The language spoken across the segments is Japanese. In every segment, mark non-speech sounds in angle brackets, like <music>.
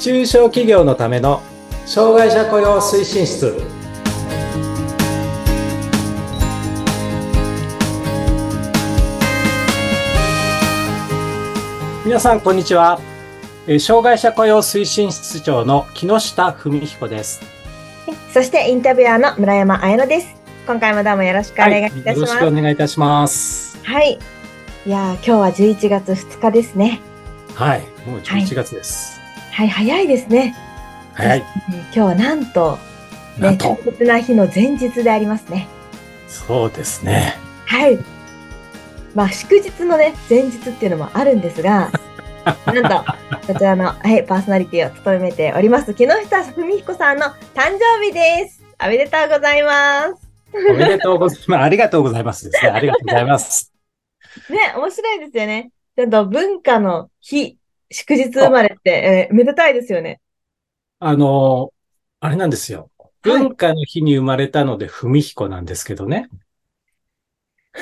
中小企業のための障害者雇用推進室皆さんこんにちはえー障害者雇用推進室長の木下文彦ですそしてインタビュアーの村山彩乃です。今回もどうもよろしくお願いいたしよろます。しくお願いいたしますはい。いやー今日は11月2日ですね。はいもう11月です、はい、早いですね。はい、えー今日はなんと、ね、なんと特別な日の前日でありますね。そうですねはい。まあ、祝日のね、前日っていうのもあるんですが、<laughs> なんと、こちらの、はい、パーソナリティを務めております、木下文彦さんの誕生日です。おめでとうございます。おめでとうございますありがとうございますですねありがとうございますね、面白いですよね。ちゃんと文化の日、祝日生まれって、えーめでたいですよね。あのあれなんですよ文化の日に生まれたので文彦なんですけどね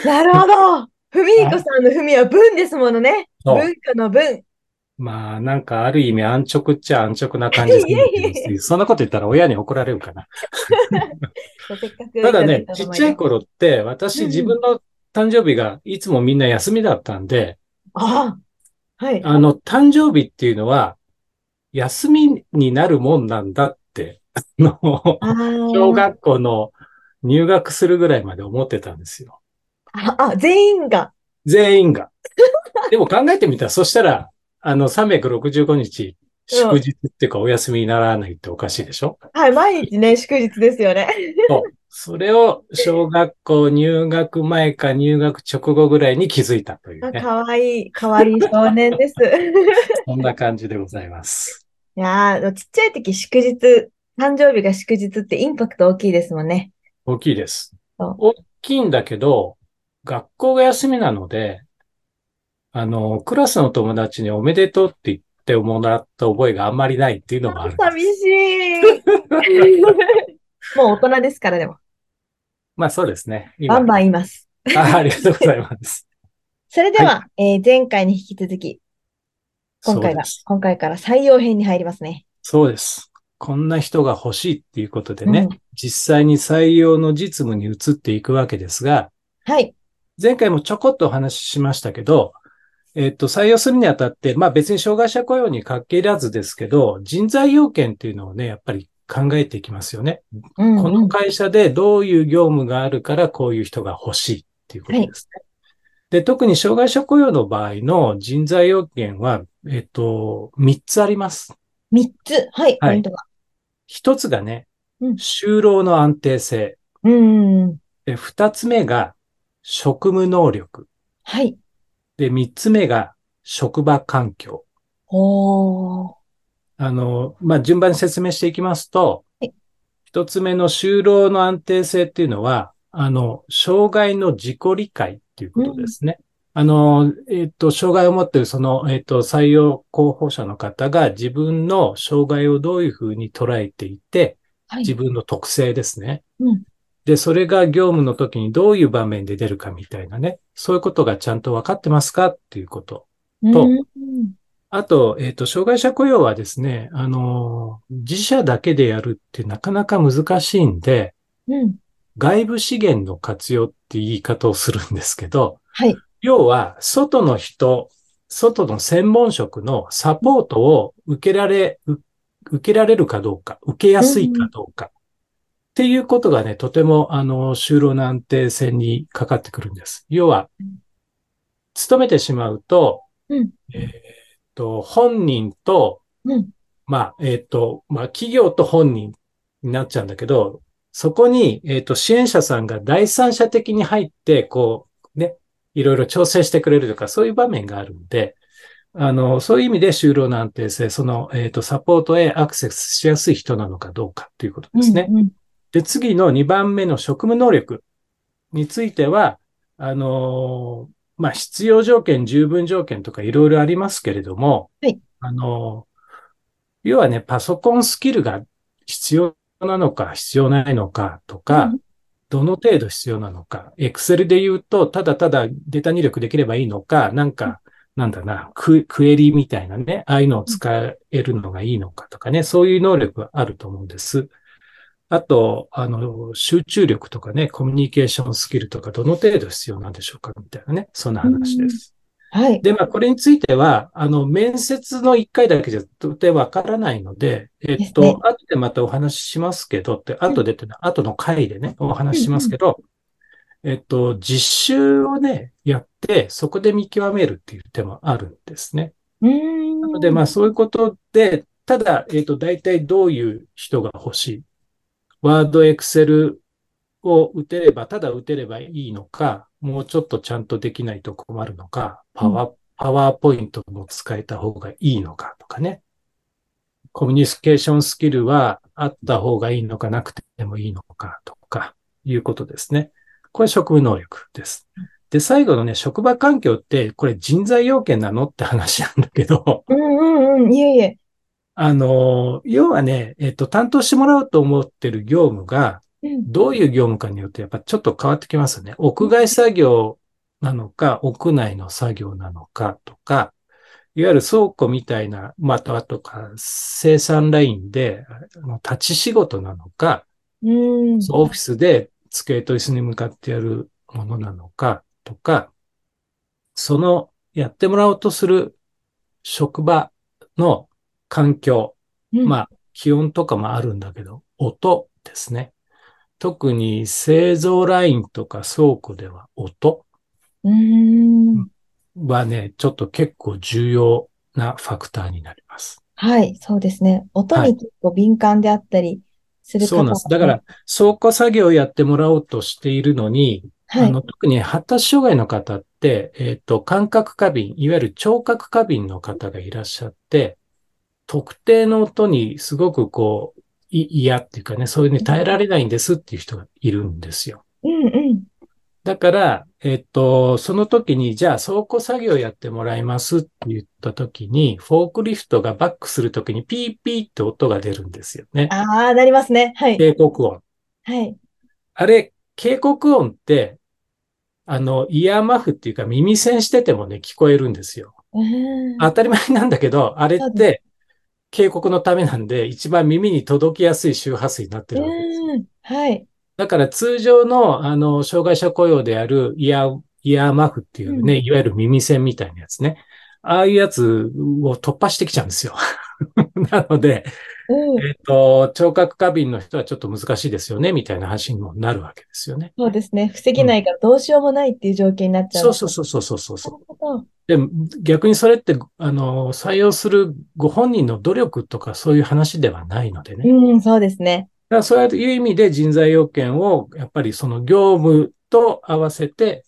なるほど。<laughs> 文彦さんの文は文ですものね。文化の文。まあ、なんかある意味安直っちゃ安直な感じです。そんなこと言ったら親に怒られるかな。<laughs> <laughs> ただねちっちゃい頃って、私うん自分の誕生日がいつもみんな休みだったんで、ああ、はい。あの、誕生日っていうのは、休みになるもんなんだって、あの、小学校の入学するぐらいまで思ってたんですよ。ああ、全員が。全員が。<laughs> でも考えてみたら、そしたら、あの、365日、祝日っていうかお休みにならないっておかしいでしょ？はい、毎日ね、祝日ですよね。そう。それを小学校入学前か入学直後ぐらいに気づいたというあね。かわいい、かわいい少年です。<laughs> そんな感じでございます。いやー、ちっちゃい時祝日、誕生日が祝日ってインパクト大きいですもんね。大きいです。大きいんだけど、学校が休みなので、あの、クラスの友達におめでとうって言ってもらった覚えがあんまりないっていうのもある。寂しい。<laughs> もう大人ですから、でも。まあそうですね。バンバン言います。あありがとうございます。<laughs> それでは、えー前回に引き続き、今回がそうです、今回から採用編に入りますね。そうです。こんな人が欲しいっていうことでね、うん実際に採用の実務に移っていくわけですが、はい。前回もちょこっとお話ししましたけど、えっと、採用するにあたって、まあ別に障害者雇用に限らずですけど、人材要件っていうのをね、やっぱり考えていきますよね。うんこの会社でどういう業務があるからこういう人が欲しいっていうことですね。で、特に障害者雇用の場合の人材要件は、えっと、3つあります。三つ。はい。ポはいイントが。一つがね、うん就労の安定性。うん。で、二つ目が職務能力。はい。で、三つ目が職場環境。おー。あの、まあ、順番に説明していきますとはい、一つ目の就労の安定性っていうのは、あの、障害の自己理解っていうことですね。あの、えっ、と、障害を持っているその、えっ、と、採用候補者の方が自分の障害をどういうふうに捉えていて、はい。自分の特性ですね。うんで、それが業務の時にどういう場面で出るかみたいなね。そういうことがちゃんと分かってますかっていうこと。とうんあと、えっ、と、障害者雇用はですね、あの、自社だけでやるってなかなか難しいんで、うん。外部資源の活用って言い方をするんですけど、はい。要は、外の人、外の専門職のサポートを受けられ、う受けられるかどうか、受けやすいかどうか、っていうことがね、とても、あの、就労の安定性にかかってくるんです。要はうん、勤めてしまうと、うんえーっと、本人と、うん。まあ、えーっと、まあ、企業と本人になっちゃうんだけど、そこに、えーっと、支援者さんが第三者的に入って、こう、ね、いろいろ調整してくれるとか、そういう場面があるんで、あの、そういう意味で就労の安定性、その、えーっと、サポートへアクセスしやすい人なのかどうかということですね。うん。で、次の2番目の職務能力については、あのーまあ、必要条件、十分条件とかいろいろありますけれども、はいあのー要はね、パソコンスキルが必要なのか必要ないのかとか、どの程度必要なのか。Excel で言うと、ただただデータ入力できればいいのか、なんか、なんだな、ククエリみたいなね、ああいうのを使えるのがいいのかとかね、そういう能力があると思うんです。あと、あの、集中力とかね、コミュニケーションスキルとか、どの程度必要なんでしょうかみたいなね、そんな話です。はい。で、まあ、これについては、あの、面接の一回だけじゃとてわからないので、えっと、ね、後でまたお話ししますけどって、後でって、後の回でね、お話ししますけど、えっと、実習をね、やって、そこで見極めるっていう手もあるんですね。なので、まあ、そういうことで、ただ、えっと、大体どういう人が欲しい。ワード、エクセルを打てれば、ただ打てればいいのか、もうちょっとちゃんとできないと困るのか、パワー、パワーポイントも使えた方がいいのかとかね。コミュニケーションスキルはあった方がいいのかなくてもいいのかとか、いうことですね。これ職務能力です。で、最後のね、職場環境って、これ人材要件なのって話なんだけど。うんうんうん、いえいえ。あの、要はね、えっと、担当してもらおうと思ってる業務が、どういう業務かによってやっぱちょっと変わってきますよね。屋外作業なのか、屋内の作業なのかとか、いわゆる倉庫みたいな、また、とか、生産ラインで、立ち仕事なのか、うん、オフィスで机と椅子に向かってやるものなのかとか、そのやってもらおうとする職場の環境、うん、まあ、気温とかもあるんだけど、音ですね。特に製造ラインとか倉庫では音はね、ちょっと結構重要なファクターになります。はい、そうですね。音に結構敏感であったりする方、はい、そうなんです。だから、倉庫作業をやってもらおうとしているのに、はい、あの特に発達障害の方って、えっ、ー、と、感覚過敏、いわゆる聴覚過敏の方がいらっしゃって、特定の音にすごくこう、嫌っていうかね、そういうに耐えられないんですっていう人がいるんですよ。うんうん。だから、えっと、その時に、じゃあ倉庫作業やってもらいますって言った時に、フォークリフトがバックする時にピーピーって音が出るんですよね。ああ、なりますね。はい。警告音。はい。あれ、警告音って、あの、イヤーマフっていうか耳栓しててもね、聞こえるんですよ。当たり前なんだけど、あれって、警告のためなんで、一番耳に届きやすい周波数になってるわけです。はい。だから通常の、あの、障害者雇用であるイヤー、イヤーマフっていうね、うん、いわゆる耳栓みたいなやつね。ああいうやつを突破してきちゃうんですよ。<laughs> なので、うん、えっ、ー、と、聴覚過敏の人はちょっと難しいですよね、みたいな話にもなるわけですよね。そうですね。防げないからどうしようもないっていう状況になっちゃう、うん、そうそうそうそうそうそう。で、逆にそれって、あの、採用するご本人の努力とかそういう話ではないのでね。うん、そうですね。だからそういう意味で人材要件を、やっぱりその業務と合わせて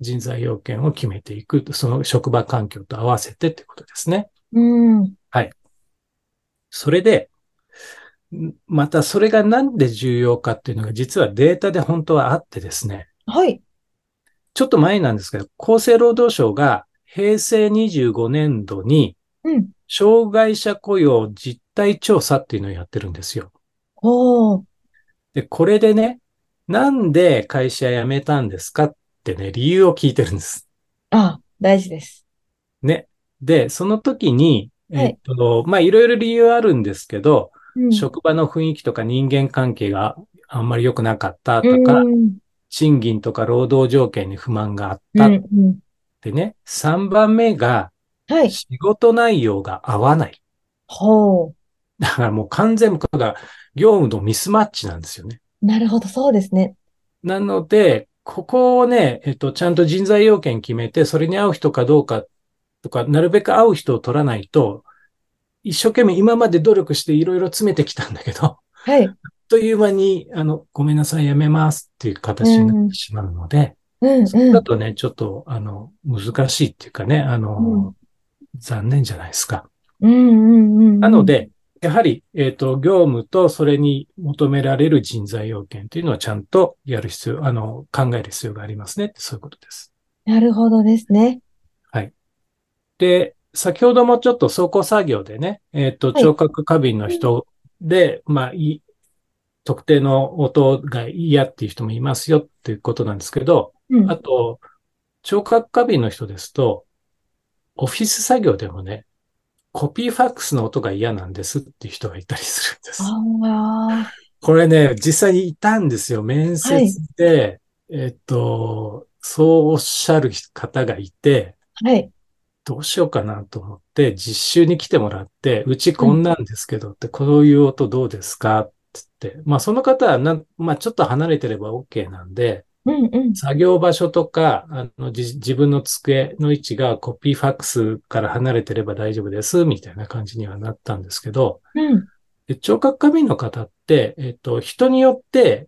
人材要件を決めていく。その職場環境と合わせてってことですね。うん。はい。それで、またそれがなんで重要かっていうのが実はデータで本当はあってですね。はい。ちょっと前なんですけど、厚生労働省が平成25年度に、障害者雇用実態調査っていうのをやってるんですよ。おで、これでね、なんで会社辞めたんですかってね、理由を聞いてるんです。ああ、大事です。ね。で、その時に、えっと、はい、まあ、いろいろ理由あるんですけど、うん、職場の雰囲気とか人間関係があんまり良くなかったとか、うん、賃金とか労働条件に不満があった。うんうん、でね、3番目が、はい、仕事内容が合わない。ほう。だからもう完全にが業務のミスマッチなんですよね。なるほど、そうですね。なので、ここをね、えっと、ちゃんと人材要件決めて、それに合う人かどうかとか、なるべく合う人を取らないと、一生懸命今まで努力していろいろ詰めてきたんだけど、はい。あ <laughs> っという間に、あの、ごめんなさい、やめますっていう形になってしまうので、うん、うん、それだとね、ちょっと、あの、難しいっていうかね、あの、うん、残念じゃないですか。うんうんうんうん、なので、やはり、えっ、ー、と、業務とそれに求められる人材要件というのはちゃんとやる必要、あの、考える必要がありますねって、そういうことです。なるほどですね。はい。で、先ほどもちょっと倉庫作業でね、えっ、ー、と、聴覚過敏の人で、はい、まあ、い、特定の音が嫌っていう人もいますよっていうことなんですけど、うんあと、聴覚過敏の人ですと、オフィス作業でもね、コピーファックスの音が嫌なんですっていう人がいたりするんです。あこれね、実際にいたんですよ。面接で、えっと、そうおっしゃる方がいて、あ、はい。どうしようかなと思って、実習に来てもらって、うちこんなんですけどって、こういう音どうですかって言って、まあその方はまあちょっと離れてれば OK なんで、うんうん。作業場所とか、あの、じ自分の机の位置がコピーファックスから離れてれば大丈夫です、みたいな感じにはなったんですけど、うん。で聴覚過敏の方って、えっと、人によって、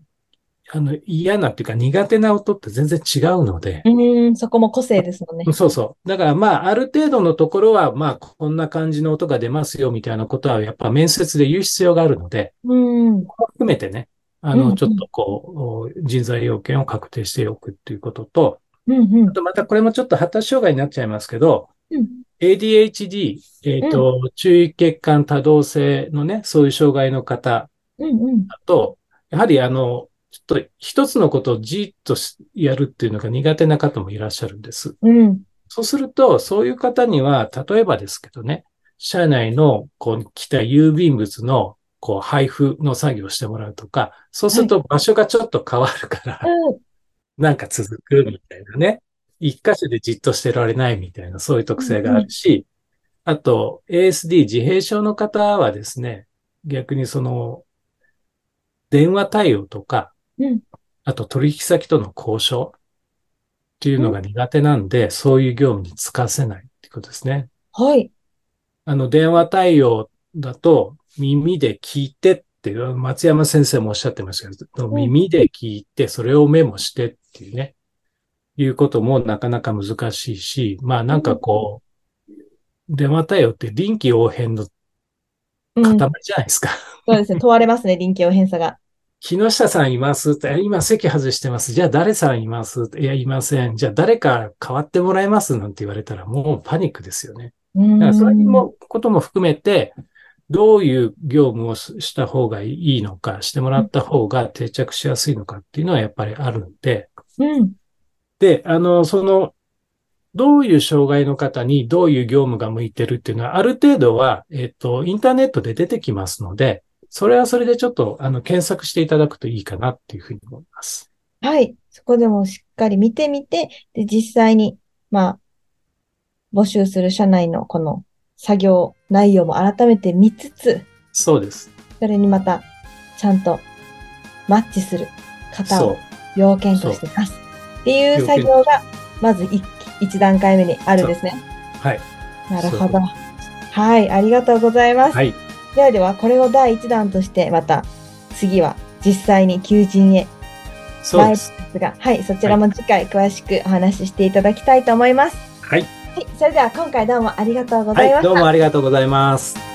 あの、嫌なっていうか苦手な音って全然違うので、うん、そこも個性ですもんね。そうそう。だからまあ、ある程度のところは、まあ、こんな感じの音が出ますよ、みたいなことは、やっぱ面接で言う必要があるので、うん。含めてね、あの、ちょっとこう、人材要件を確定しておくっていうことと、あ。とまたこれもちょっと発達障害になっちゃいますけど、うん ADHD、えっ、と、注意欠陥多動性のね、そういう障害の方。だと、やはりあの、ちょっと一つのことをじーっとしやるっていうのが苦手な方もいらっしゃるんです。うん。そうすると、そういう方には、例えばですけどね、社内の、こう、来た郵便物の、こう、配布の作業をしてもらうとか、そうすると場所がちょっと変わるから、なんか続くみたいなね。一箇所でじっとしてられないみたいな、そういう特性があるし、あと、ASD 自閉症の方はですね、逆にその、電話対応とか、うんあと取引先との交渉っていうのが苦手なんで、そういう業務に就かせないってことですね。はい。あの、電話対応だと、耳で聞いてって、松山先生もおっしゃってましたけど、ん耳で聞いて、それをメモしてっていうね、いうこともなかなか難しいし、まあなんかこう、電話対応って臨機応変のうん。塊じゃないですか。そうですね。問われますね、臨機応変さが。木下さんいますって、え今席外してます。じゃあ誰さんいますっていや、いません。じゃあ誰か代わってもらえますなんて言われたらもうパニックですよね。うんだからそういうもことも含めて、どういう業務をしした方がいいのか、してもらった方が定着しやすいのかっていうのはやっぱりあるんで、うん。で、あの、その、どういう障害の方にどういう業務が向いてるっていうのは、ある程度は、えっと、インターネットで出てきますので、それはそれでちょっと、あの、検索していただくといいかなっていうふうに思います。はい。そこでもしっかり見てみて、で、実際に、まあ、募集する社内のこの作業内容も改めて見つつ、そうです。それにまた、ちゃんとマッチする方を。要件として出すっていう作業が、まず一一段階目にあるんですね。はい。なるほど。はい、ありがとうございます。はい。ではでは、これを第一弾として、また次は実際に求人へそう。ですが、はい、そちらも次回詳しくお話ししていただきたいと思います。はい。はい、それでは今回どうもありがとうございまはい。した。どうもありがとうございます。